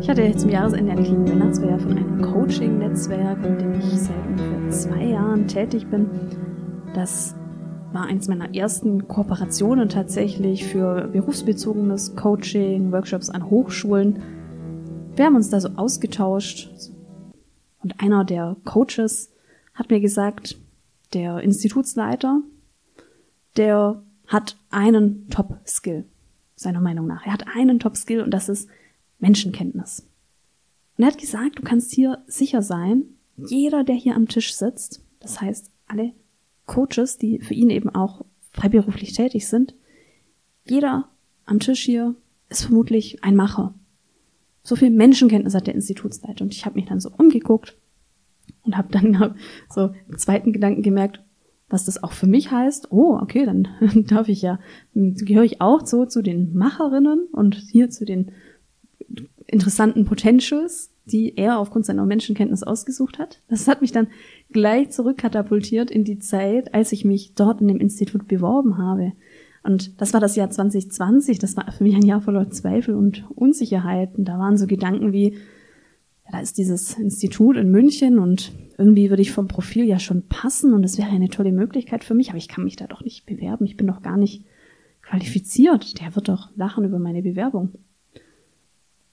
Ich hatte zum Jahresende eine kleine Weihnachtsfeier von einem Coaching-Netzwerk, in dem ich seit ungefähr zwei Jahren tätig bin. Das war eins meiner ersten Kooperationen tatsächlich für berufsbezogenes Coaching, Workshops an Hochschulen. Wir haben uns da so ausgetauscht und einer der Coaches hat mir gesagt, der Institutsleiter, der hat einen Top-Skill, seiner Meinung nach. Er hat einen Top-Skill und das ist Menschenkenntnis. Und er hat gesagt, du kannst hier sicher sein, jeder, der hier am Tisch sitzt, das heißt alle Coaches, die für ihn eben auch freiberuflich tätig sind, jeder am Tisch hier ist vermutlich ein Macher. So viel Menschenkenntnis hat der Institutsleiter. Und ich habe mich dann so umgeguckt und habe dann so im zweiten Gedanken gemerkt, was das auch für mich heißt. Oh, okay, dann darf ich ja, gehöre ich auch so zu den Macherinnen und hier zu den interessanten Potentials, die er aufgrund seiner Menschenkenntnis ausgesucht hat. Das hat mich dann gleich zurückkatapultiert in die Zeit, als ich mich dort in dem Institut beworben habe. Und das war das Jahr 2020, das war für mich ein Jahr voller Zweifel und Unsicherheiten. Da waren so Gedanken wie, ja, da ist dieses Institut in München und irgendwie würde ich vom Profil ja schon passen und es wäre eine tolle Möglichkeit für mich, aber ich kann mich da doch nicht bewerben, ich bin doch gar nicht qualifiziert. Der wird doch lachen über meine Bewerbung.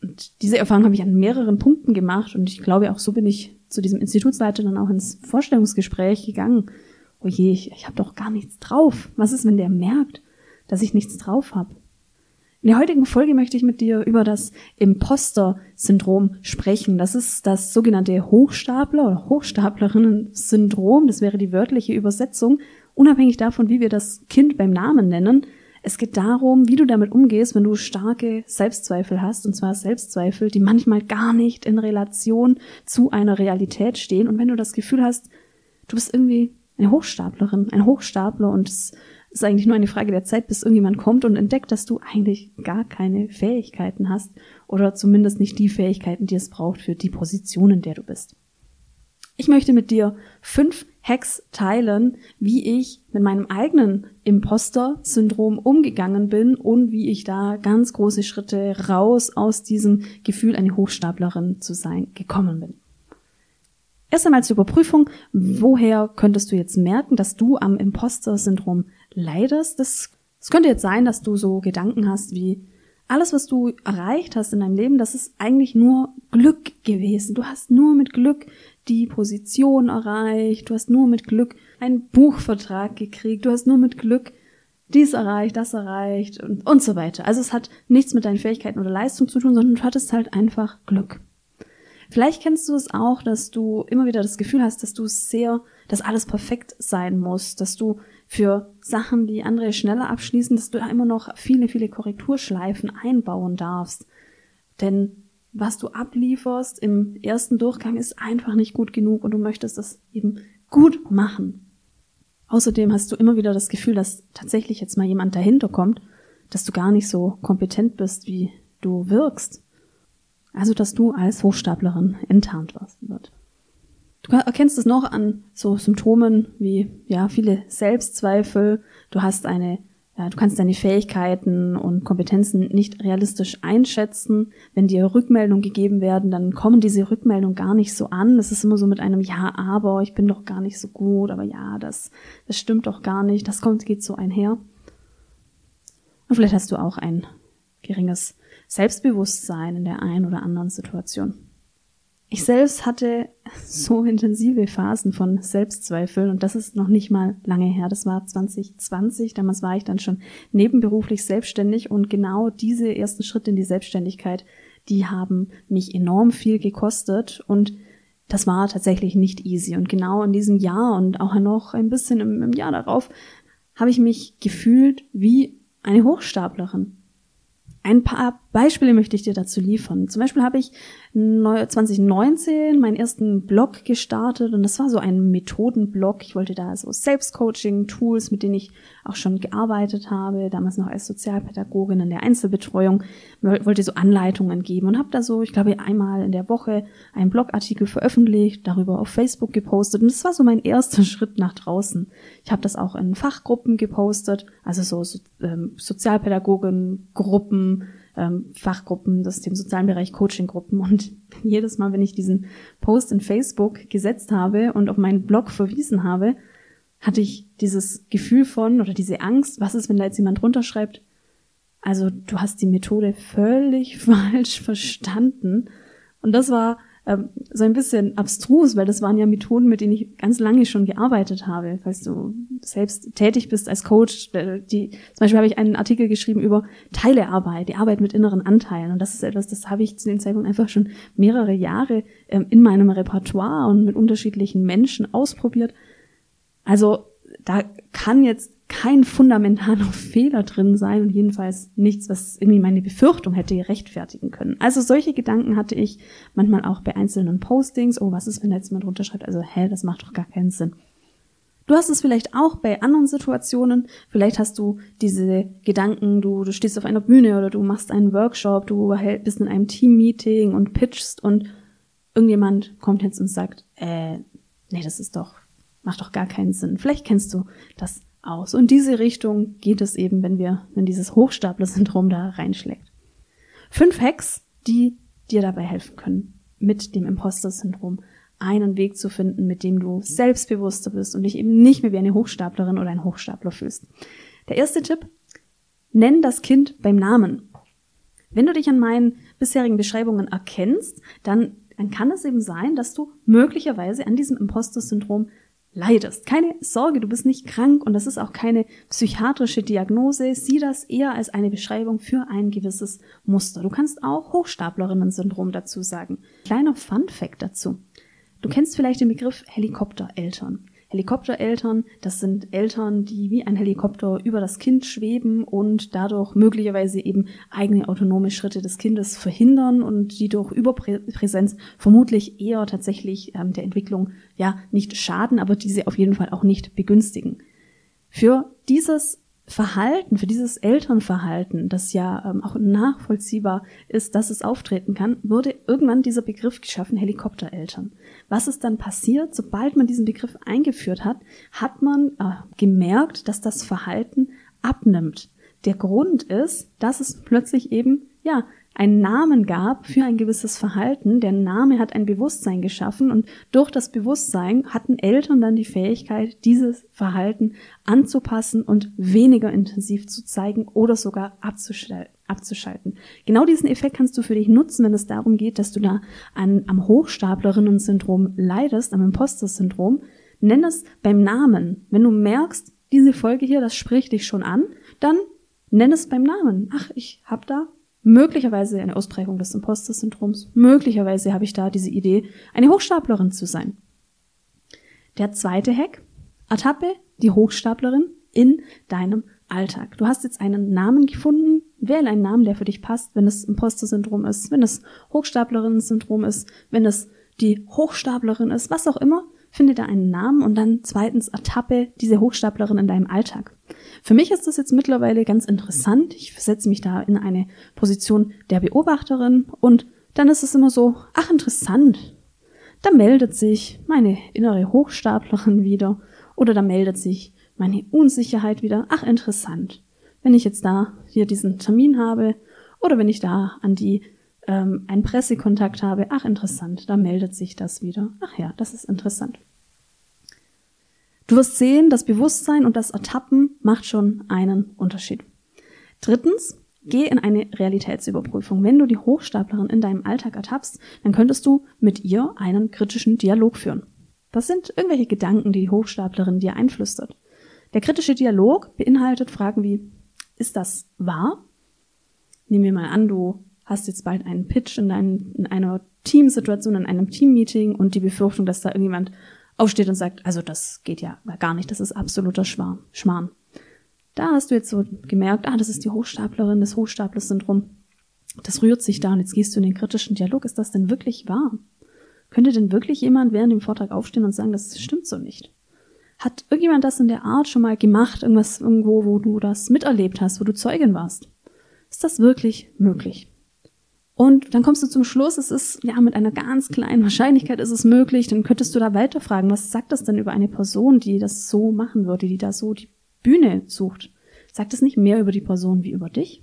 Und diese Erfahrung habe ich an mehreren Punkten gemacht und ich glaube auch so bin ich zu diesem Institutsleiter dann auch ins Vorstellungsgespräch gegangen. Oh je, ich, ich habe doch gar nichts drauf. Was ist, wenn der merkt, dass ich nichts drauf habe? In der heutigen Folge möchte ich mit dir über das Imposter-Syndrom sprechen. Das ist das sogenannte Hochstapler- oder Hochstaplerinnen-Syndrom. Das wäre die wörtliche Übersetzung. Unabhängig davon, wie wir das Kind beim Namen nennen, es geht darum, wie du damit umgehst, wenn du starke Selbstzweifel hast, und zwar Selbstzweifel, die manchmal gar nicht in Relation zu einer Realität stehen. Und wenn du das Gefühl hast, du bist irgendwie eine Hochstaplerin, ein Hochstapler und es ist eigentlich nur eine Frage der Zeit, bis irgendjemand kommt und entdeckt, dass du eigentlich gar keine Fähigkeiten hast oder zumindest nicht die Fähigkeiten, die es braucht für die Position, in der du bist. Ich möchte mit dir fünf Hacks teilen, wie ich mit meinem eigenen Imposter-Syndrom umgegangen bin und wie ich da ganz große Schritte raus aus diesem Gefühl, eine Hochstaplerin zu sein, gekommen bin. Erst einmal zur Überprüfung, woher könntest du jetzt merken, dass du am Imposter-Syndrom leidest? Das könnte jetzt sein, dass du so Gedanken hast wie, alles, was du erreicht hast in deinem Leben, das ist eigentlich nur Glück gewesen. Du hast nur mit Glück die Position erreicht, du hast nur mit Glück einen Buchvertrag gekriegt, du hast nur mit Glück dies erreicht, das erreicht und, und so weiter. Also es hat nichts mit deinen Fähigkeiten oder Leistung zu tun, sondern du hattest halt einfach Glück. Vielleicht kennst du es auch, dass du immer wieder das Gefühl hast, dass du sehr, dass alles perfekt sein muss, dass du für Sachen, die andere schneller abschließen, dass du immer noch viele, viele Korrekturschleifen einbauen darfst. Denn was du ablieferst im ersten Durchgang ist einfach nicht gut genug und du möchtest das eben gut machen. Außerdem hast du immer wieder das Gefühl, dass tatsächlich jetzt mal jemand dahinter kommt, dass du gar nicht so kompetent bist, wie du wirkst. Also, dass du als Hochstaplerin enttarnt wird. Du erkennst es noch an so Symptomen wie, ja, viele Selbstzweifel. Du hast eine ja, du kannst deine Fähigkeiten und Kompetenzen nicht realistisch einschätzen. Wenn dir Rückmeldungen gegeben werden, dann kommen diese Rückmeldungen gar nicht so an. Das ist immer so mit einem Ja, aber ich bin doch gar nicht so gut, aber ja, das, das stimmt doch gar nicht. Das kommt, geht so einher. Und vielleicht hast du auch ein geringes Selbstbewusstsein in der einen oder anderen Situation. Ich selbst hatte so intensive Phasen von Selbstzweifeln und das ist noch nicht mal lange her. Das war 2020. Damals war ich dann schon nebenberuflich selbstständig und genau diese ersten Schritte in die Selbstständigkeit, die haben mich enorm viel gekostet und das war tatsächlich nicht easy. Und genau in diesem Jahr und auch noch ein bisschen im, im Jahr darauf habe ich mich gefühlt wie eine Hochstaplerin. Ein paar Beispiele möchte ich dir dazu liefern. Zum Beispiel habe ich 2019 meinen ersten Blog gestartet und das war so ein Methodenblog. Ich wollte da so Selbstcoaching-Tools, mit denen ich auch schon gearbeitet habe, damals noch als Sozialpädagogin in der Einzelbetreuung, wollte so Anleitungen geben und habe da so, ich glaube, einmal in der Woche einen Blogartikel veröffentlicht, darüber auf Facebook gepostet und das war so mein erster Schritt nach draußen. Ich habe das auch in Fachgruppen gepostet, also so, so ähm, Sozialpädagogen, Gruppen, ähm, Fachgruppen, das dem sozialen Bereich Coaching-Gruppen. Und jedes Mal, wenn ich diesen Post in Facebook gesetzt habe und auf meinen Blog verwiesen habe, hatte ich dieses Gefühl von oder diese Angst, was ist, wenn da jetzt jemand runterschreibt, also du hast die Methode völlig falsch verstanden. Und das war ähm, so ein bisschen abstrus, weil das waren ja Methoden, mit denen ich ganz lange schon gearbeitet habe. Falls du selbst tätig bist als Coach, äh, die, zum Beispiel habe ich einen Artikel geschrieben über Teilearbeit, die Arbeit mit inneren Anteilen. Und das ist etwas, das habe ich zu dem Zeitpunkt einfach schon mehrere Jahre ähm, in meinem Repertoire und mit unterschiedlichen Menschen ausprobiert. Also da kann jetzt kein fundamentaler Fehler drin sein und jedenfalls nichts, was irgendwie meine Befürchtung hätte rechtfertigen können. Also solche Gedanken hatte ich manchmal auch bei einzelnen Postings. Oh, was ist, wenn da jetzt jemand runterschreibt? Also, hä, das macht doch gar keinen Sinn. Du hast es vielleicht auch bei anderen Situationen. Vielleicht hast du diese Gedanken, du, du stehst auf einer Bühne oder du machst einen Workshop, du bist in einem Team-Meeting und pitchst und irgendjemand kommt jetzt und sagt, äh, nee, das ist doch, macht doch gar keinen Sinn. Vielleicht kennst du das aus. Und diese Richtung geht es eben, wenn wir, wenn dieses Hochstapler-Syndrom da reinschlägt. Fünf Hacks, die dir dabei helfen können, mit dem Imposter-Syndrom einen Weg zu finden, mit dem du selbstbewusster bist und dich eben nicht mehr wie eine Hochstaplerin oder ein Hochstapler fühlst. Der erste Tipp, nenn das Kind beim Namen. Wenn du dich an meinen bisherigen Beschreibungen erkennst, dann, dann kann es eben sein, dass du möglicherweise an diesem Imposter-Syndrom leidest. Keine Sorge, du bist nicht krank und das ist auch keine psychiatrische Diagnose. Sieh das eher als eine Beschreibung für ein gewisses Muster. Du kannst auch Hochstaplerinnen-Syndrom dazu sagen. Kleiner Fun Fact dazu. Du kennst vielleicht den Begriff Helikoptereltern. Helikoptereltern, das sind Eltern, die wie ein Helikopter über das Kind schweben und dadurch möglicherweise eben eigene autonome Schritte des Kindes verhindern und die durch Überpräsenz vermutlich eher tatsächlich ähm, der Entwicklung ja nicht schaden, aber diese auf jeden Fall auch nicht begünstigen. Für dieses Verhalten, für dieses Elternverhalten, das ja ähm, auch nachvollziehbar ist, dass es auftreten kann, wurde irgendwann dieser Begriff geschaffen, Helikoptereltern. Was ist dann passiert? Sobald man diesen Begriff eingeführt hat, hat man äh, gemerkt, dass das Verhalten abnimmt. Der Grund ist, dass es plötzlich eben, ja, einen Namen gab für ein gewisses Verhalten. Der Name hat ein Bewusstsein geschaffen und durch das Bewusstsein hatten Eltern dann die Fähigkeit, dieses Verhalten anzupassen und weniger intensiv zu zeigen oder sogar abzuschalten. Genau diesen Effekt kannst du für dich nutzen, wenn es darum geht, dass du da an, am Hochstaplerinnen-Syndrom leidest, am Imposter-Syndrom. Nenn es beim Namen. Wenn du merkst, diese Folge hier, das spricht dich schon an, dann nenn es beim Namen. Ach, ich hab da möglicherweise eine Ausprägung des Imposter-Syndroms, möglicherweise habe ich da diese Idee, eine Hochstaplerin zu sein. Der zweite Hack, ertappe die Hochstaplerin in deinem Alltag. Du hast jetzt einen Namen gefunden, wähle einen Namen, der für dich passt, wenn es Imposter-Syndrom ist, wenn es Hochstaplerinnen-Syndrom ist, wenn es die Hochstaplerin ist, was auch immer, finde da einen Namen und dann zweitens ertappe diese Hochstaplerin in deinem Alltag. Für mich ist das jetzt mittlerweile ganz interessant. Ich versetze mich da in eine Position der Beobachterin und dann ist es immer so, ach interessant. Da meldet sich meine innere Hochstaplerin wieder oder da meldet sich meine Unsicherheit wieder. Ach interessant. Wenn ich jetzt da hier diesen Termin habe oder wenn ich da an die ähm, einen Pressekontakt habe, ach interessant, da meldet sich das wieder. Ach ja, das ist interessant. Du wirst sehen, das Bewusstsein und das Ertappen macht schon einen Unterschied. Drittens, geh in eine Realitätsüberprüfung. Wenn du die Hochstaplerin in deinem Alltag ertappst, dann könntest du mit ihr einen kritischen Dialog führen. Das sind irgendwelche Gedanken, die die Hochstaplerin dir einflüstert. Der kritische Dialog beinhaltet Fragen wie, ist das wahr? Nehmen wir mal an, du hast jetzt bald einen Pitch in, dein, in einer Teamsituation, in einem Teammeeting und die Befürchtung, dass da irgendjemand aufsteht und sagt, also das geht ja gar nicht, das ist absoluter Schwarm, Schmarrn. Da hast du jetzt so gemerkt, ah, das ist die Hochstaplerin, das Hochstapler-Syndrom. Das rührt sich da und jetzt gehst du in den kritischen Dialog. Ist das denn wirklich wahr? Könnte denn wirklich jemand während dem Vortrag aufstehen und sagen, das stimmt so nicht? Hat irgendjemand das in der Art schon mal gemacht, irgendwas irgendwo, wo du das miterlebt hast, wo du Zeugin warst? Ist das wirklich möglich? Und dann kommst du zum Schluss, es ist ja mit einer ganz kleinen Wahrscheinlichkeit ist es möglich, dann könntest du da weiterfragen, was sagt das denn über eine Person, die das so machen würde, die da so die Bühne sucht? Sagt es nicht mehr über die Person wie über dich?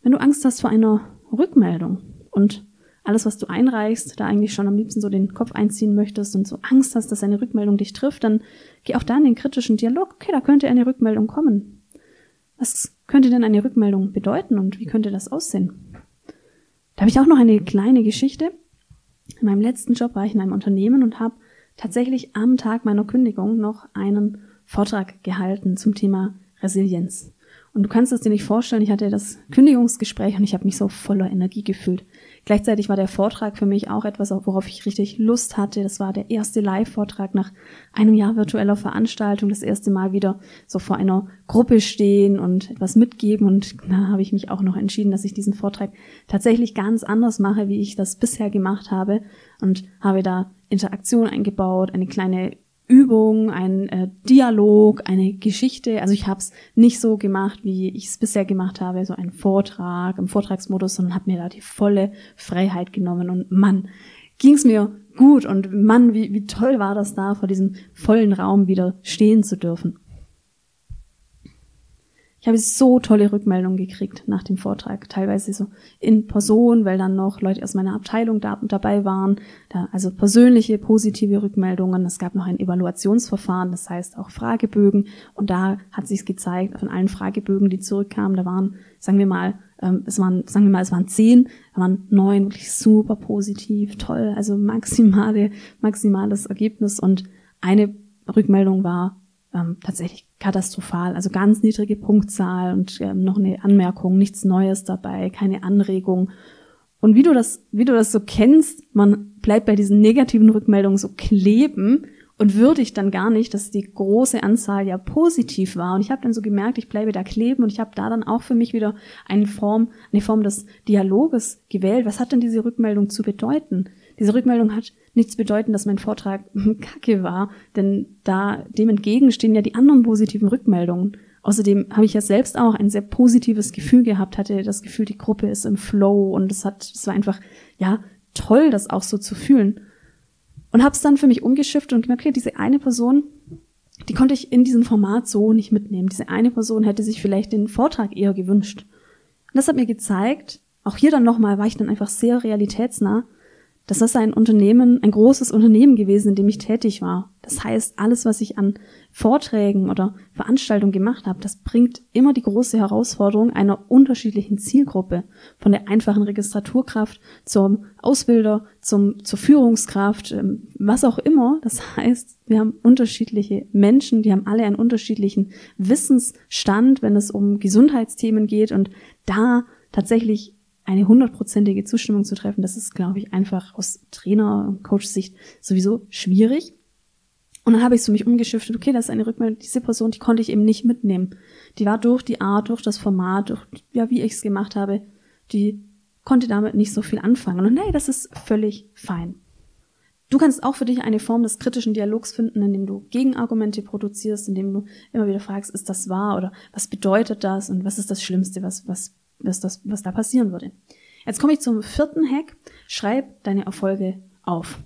Wenn du Angst hast vor einer Rückmeldung und alles, was du einreichst, da eigentlich schon am liebsten so den Kopf einziehen möchtest und so Angst hast, dass eine Rückmeldung dich trifft, dann geh auch da in den kritischen Dialog. Okay, da könnte eine Rückmeldung kommen. Was könnte denn eine Rückmeldung bedeuten und wie könnte das aussehen? Da habe ich auch noch eine kleine Geschichte. In meinem letzten Job war ich in einem Unternehmen und habe tatsächlich am Tag meiner Kündigung noch einen Vortrag gehalten zum Thema Resilienz. Und du kannst es dir nicht vorstellen, ich hatte das Kündigungsgespräch und ich habe mich so voller Energie gefühlt. Gleichzeitig war der Vortrag für mich auch etwas, worauf ich richtig Lust hatte. Das war der erste Live-Vortrag nach einem Jahr virtueller Veranstaltung, das erste Mal wieder so vor einer Gruppe stehen und etwas mitgeben. Und da habe ich mich auch noch entschieden, dass ich diesen Vortrag tatsächlich ganz anders mache, wie ich das bisher gemacht habe und habe da Interaktion eingebaut, eine kleine Übung, ein äh, Dialog, eine Geschichte. Also ich habe es nicht so gemacht, wie ich es bisher gemacht habe, so ein Vortrag im Vortragsmodus, sondern habe mir da die volle Freiheit genommen. Und Mann, ging es mir gut und Mann, wie, wie toll war das da, vor diesem vollen Raum wieder stehen zu dürfen. Ich habe so tolle Rückmeldungen gekriegt nach dem Vortrag, teilweise so in Person, weil dann noch Leute aus meiner Abteilung da, dabei waren. Da, also persönliche positive Rückmeldungen. Es gab noch ein Evaluationsverfahren, das heißt auch Fragebögen. Und da hat sich gezeigt, von allen Fragebögen, die zurückkamen, da waren, sagen wir mal, ähm, es waren, sagen wir mal, es waren zehn, da waren neun wirklich super positiv, toll, also maximale, maximales Ergebnis. Und eine Rückmeldung war ähm, tatsächlich katastrophal. Also ganz niedrige Punktzahl und ähm, noch eine Anmerkung, nichts Neues dabei, keine Anregung. Und wie du das, wie du das so kennst, man bleibt bei diesen negativen Rückmeldungen so kleben und würdigt dann gar nicht, dass die große Anzahl ja positiv war. Und ich habe dann so gemerkt, ich bleibe da kleben und ich habe da dann auch für mich wieder eine Form, eine Form des Dialoges gewählt. Was hat denn diese Rückmeldung zu bedeuten? Diese Rückmeldung hat nichts bedeuten, dass mein Vortrag kacke war, denn da dem entgegen stehen ja die anderen positiven Rückmeldungen. Außerdem habe ich ja selbst auch ein sehr positives Gefühl gehabt, hatte das Gefühl, die Gruppe ist im Flow und es hat, es war einfach, ja, toll, das auch so zu fühlen. Und habe es dann für mich umgeschifft und gemerkt, okay, diese eine Person, die konnte ich in diesem Format so nicht mitnehmen. Diese eine Person hätte sich vielleicht den Vortrag eher gewünscht. Und das hat mir gezeigt, auch hier dann nochmal war ich dann einfach sehr realitätsnah, das ist ein Unternehmen, ein großes Unternehmen gewesen, in dem ich tätig war. Das heißt, alles, was ich an Vorträgen oder Veranstaltungen gemacht habe, das bringt immer die große Herausforderung einer unterschiedlichen Zielgruppe. Von der einfachen Registraturkraft zum Ausbilder, zum, zur Führungskraft, ähm, was auch immer. Das heißt, wir haben unterschiedliche Menschen, die haben alle einen unterschiedlichen Wissensstand, wenn es um Gesundheitsthemen geht und da tatsächlich eine hundertprozentige Zustimmung zu treffen, das ist, glaube ich, einfach aus Trainer- und Coach-Sicht sowieso schwierig. Und dann habe ich so mich umgeschiftet, okay, das ist eine Rückmeldung, diese Person, die konnte ich eben nicht mitnehmen. Die war durch die Art, durch das Format, durch, ja, wie ich es gemacht habe, die konnte damit nicht so viel anfangen. Und nee, das ist völlig fein. Du kannst auch für dich eine Form des kritischen Dialogs finden, indem du Gegenargumente produzierst, indem du immer wieder fragst, ist das wahr oder was bedeutet das und was ist das Schlimmste, was, was was, das, was da passieren würde. Jetzt komme ich zum vierten Hack. Schreib deine Erfolge auf.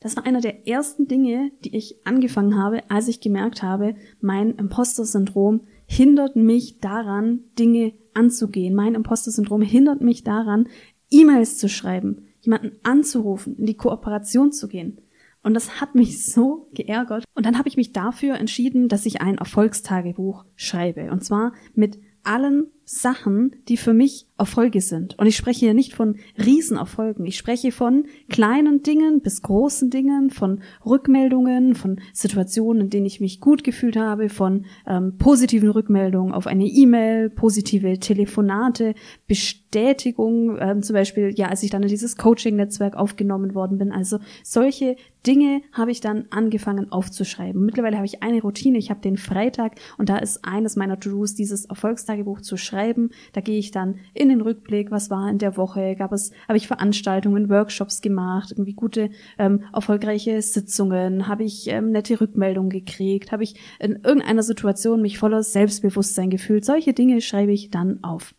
Das war einer der ersten Dinge, die ich angefangen habe, als ich gemerkt habe, mein Imposter-Syndrom hindert mich daran, Dinge anzugehen. Mein Imposter-Syndrom hindert mich daran, E-Mails zu schreiben, jemanden anzurufen, in die Kooperation zu gehen. Und das hat mich so geärgert. Und dann habe ich mich dafür entschieden, dass ich ein Erfolgstagebuch schreibe. Und zwar mit allen Sachen, die für mich Erfolge sind. Und ich spreche hier nicht von Riesenerfolgen. Ich spreche von kleinen Dingen bis großen Dingen, von Rückmeldungen, von Situationen, in denen ich mich gut gefühlt habe, von ähm, positiven Rückmeldungen auf eine E-Mail, positive Telefonate, Bestätigung, ähm, zum Beispiel, ja, als ich dann in dieses Coaching-Netzwerk aufgenommen worden bin. Also solche Dinge habe ich dann angefangen aufzuschreiben. Mittlerweile habe ich eine Routine. Ich habe den Freitag und da ist eines meiner To-Dos, dieses Erfolgstagebuch zu schreiben. Da gehe ich dann in den Rückblick, was war in der Woche, gab es, habe ich Veranstaltungen, Workshops gemacht, irgendwie gute, ähm, erfolgreiche Sitzungen, habe ich ähm, nette Rückmeldungen gekriegt, habe ich in irgendeiner Situation mich voller Selbstbewusstsein gefühlt. Solche Dinge schreibe ich dann auf.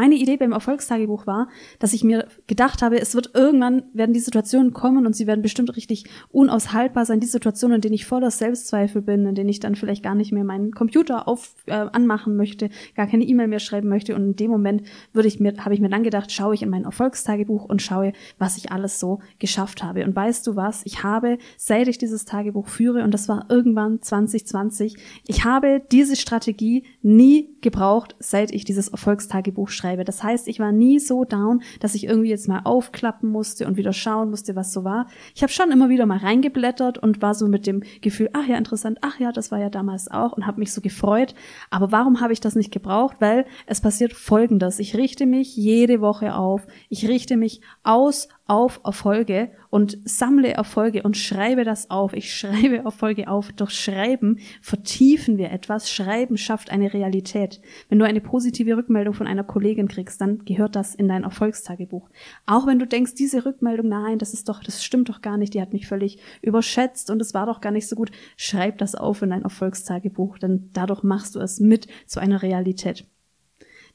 Meine Idee beim Erfolgstagebuch war, dass ich mir gedacht habe, es wird irgendwann werden die Situationen kommen und sie werden bestimmt richtig unaushaltbar sein, die Situationen, in denen ich voller Selbstzweifel bin, in denen ich dann vielleicht gar nicht mehr meinen Computer auf äh, anmachen möchte, gar keine E-Mail mehr schreiben möchte. Und in dem Moment würde ich mir habe ich mir dann gedacht, schaue ich in mein Erfolgstagebuch und schaue, was ich alles so geschafft habe. Und weißt du was, ich habe seit ich dieses Tagebuch führe und das war irgendwann 2020, ich habe diese Strategie nie gebraucht, seit ich dieses Erfolgstagebuch schreibe. Das heißt, ich war nie so down, dass ich irgendwie jetzt mal aufklappen musste und wieder schauen musste, was so war. Ich habe schon immer wieder mal reingeblättert und war so mit dem Gefühl, ach ja, interessant, ach ja, das war ja damals auch und habe mich so gefreut. Aber warum habe ich das nicht gebraucht? Weil es passiert Folgendes. Ich richte mich jede Woche auf. Ich richte mich aus auf Erfolge und sammle Erfolge und schreibe das auf. Ich schreibe Erfolge auf. Durch Schreiben vertiefen wir etwas. Schreiben schafft eine Realität. Wenn du eine positive Rückmeldung von einer Kollegin kriegst, dann gehört das in dein Erfolgstagebuch. Auch wenn du denkst, diese Rückmeldung, nein, das ist doch, das stimmt doch gar nicht, die hat mich völlig überschätzt und es war doch gar nicht so gut, schreib das auf in dein Erfolgstagebuch, denn dadurch machst du es mit zu einer Realität.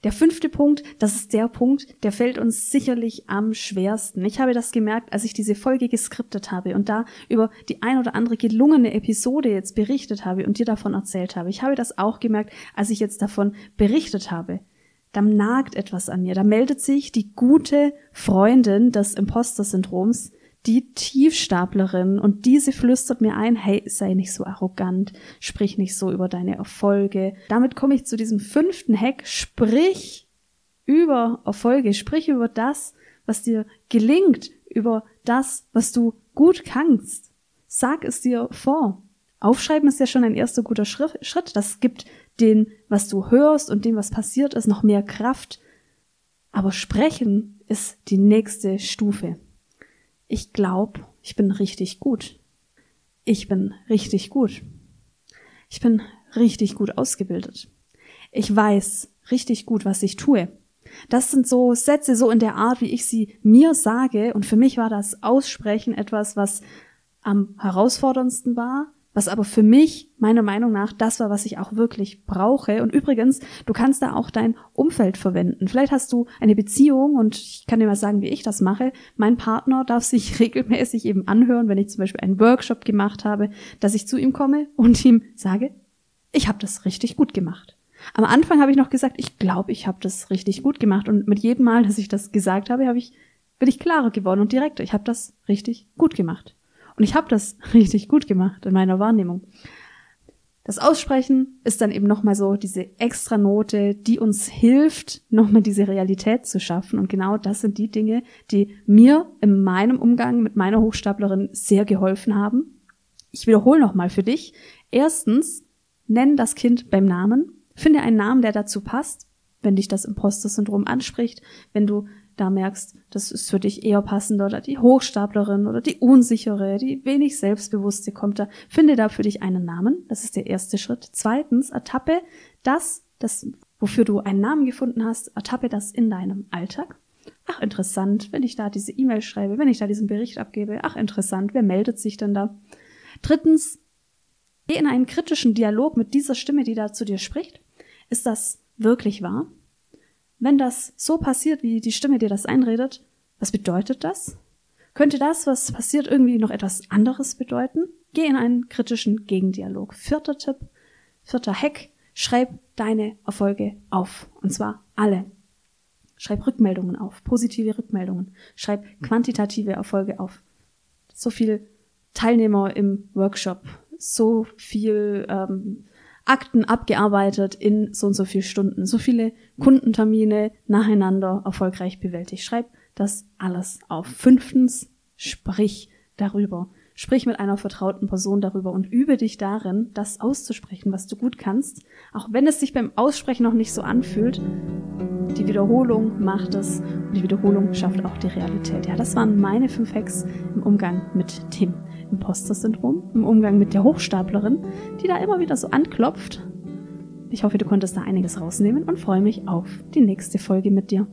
Der fünfte Punkt, das ist der Punkt, der fällt uns sicherlich am schwersten. Ich habe das gemerkt, als ich diese Folge geskriptet habe und da über die ein oder andere gelungene Episode jetzt berichtet habe und dir davon erzählt habe. Ich habe das auch gemerkt, als ich jetzt davon berichtet habe. Da nagt etwas an mir. Da meldet sich die gute Freundin des Imposter-Syndroms, die Tiefstaplerin und diese flüstert mir ein, hey, sei nicht so arrogant, sprich nicht so über deine Erfolge. Damit komme ich zu diesem fünften Hack, sprich über Erfolge, sprich über das, was dir gelingt, über das, was du gut kannst. Sag es dir vor. Aufschreiben ist ja schon ein erster guter Schritt. Das gibt den, was du hörst und dem, was passiert ist, noch mehr Kraft. Aber sprechen ist die nächste Stufe ich glaube, ich bin richtig gut. Ich bin richtig gut. Ich bin richtig gut ausgebildet. Ich weiß richtig gut, was ich tue. Das sind so Sätze, so in der Art, wie ich sie mir sage. Und für mich war das Aussprechen etwas, was am herausforderndsten war, was aber für mich, meiner Meinung nach, das war, was ich auch wirklich brauche. Und übrigens, du kannst da auch dein Umfeld verwenden. Vielleicht hast du eine Beziehung und ich kann dir mal sagen, wie ich das mache. Mein Partner darf sich regelmäßig eben anhören, wenn ich zum Beispiel einen Workshop gemacht habe, dass ich zu ihm komme und ihm sage, ich habe das richtig gut gemacht. Am Anfang habe ich noch gesagt, ich glaube, ich habe das richtig gut gemacht. Und mit jedem Mal, dass ich das gesagt habe, habe ich, bin ich klarer geworden und direkter. Ich habe das richtig gut gemacht. Und ich habe das richtig gut gemacht in meiner Wahrnehmung. Das Aussprechen ist dann eben nochmal so diese extra Note, die uns hilft, nochmal diese Realität zu schaffen. Und genau das sind die Dinge, die mir in meinem Umgang mit meiner Hochstaplerin sehr geholfen haben. Ich wiederhole nochmal für dich. Erstens, nenn das Kind beim Namen. Finde einen Namen, der dazu passt, wenn dich das Imposter-Syndrom anspricht, wenn du da merkst, das ist für dich eher passender oder die Hochstaplerin oder die unsichere, die wenig selbstbewusste kommt da. Finde da für dich einen Namen. Das ist der erste Schritt. Zweitens, ertappe das, das, wofür du einen Namen gefunden hast, ertappe das in deinem Alltag. Ach, interessant, wenn ich da diese E-Mail schreibe, wenn ich da diesen Bericht abgebe. Ach, interessant, wer meldet sich denn da? Drittens, geh in einen kritischen Dialog mit dieser Stimme, die da zu dir spricht. Ist das wirklich wahr? Wenn das so passiert, wie die Stimme dir das einredet, was bedeutet das? Könnte das, was passiert, irgendwie noch etwas anderes bedeuten? Geh in einen kritischen Gegendialog. Vierter Tipp, vierter Hack, schreib deine Erfolge auf. Und zwar alle. Schreib Rückmeldungen auf, positive Rückmeldungen. Schreib quantitative Erfolge auf. So viel Teilnehmer im Workshop, so viel ähm, Akten abgearbeitet in so und so viel Stunden, so viele Kundentermine nacheinander erfolgreich bewältigt. Schreib das alles auf. Fünftens, sprich darüber. Sprich mit einer vertrauten Person darüber und übe dich darin, das auszusprechen, was du gut kannst, auch wenn es sich beim Aussprechen noch nicht so anfühlt. Die Wiederholung macht es und die Wiederholung schafft auch die Realität. Ja, das waren meine fünf Hacks im Umgang mit dem Imposter-Syndrom im Umgang mit der Hochstaplerin, die da immer wieder so anklopft. Ich hoffe, du konntest da einiges rausnehmen und freue mich auf die nächste Folge mit dir.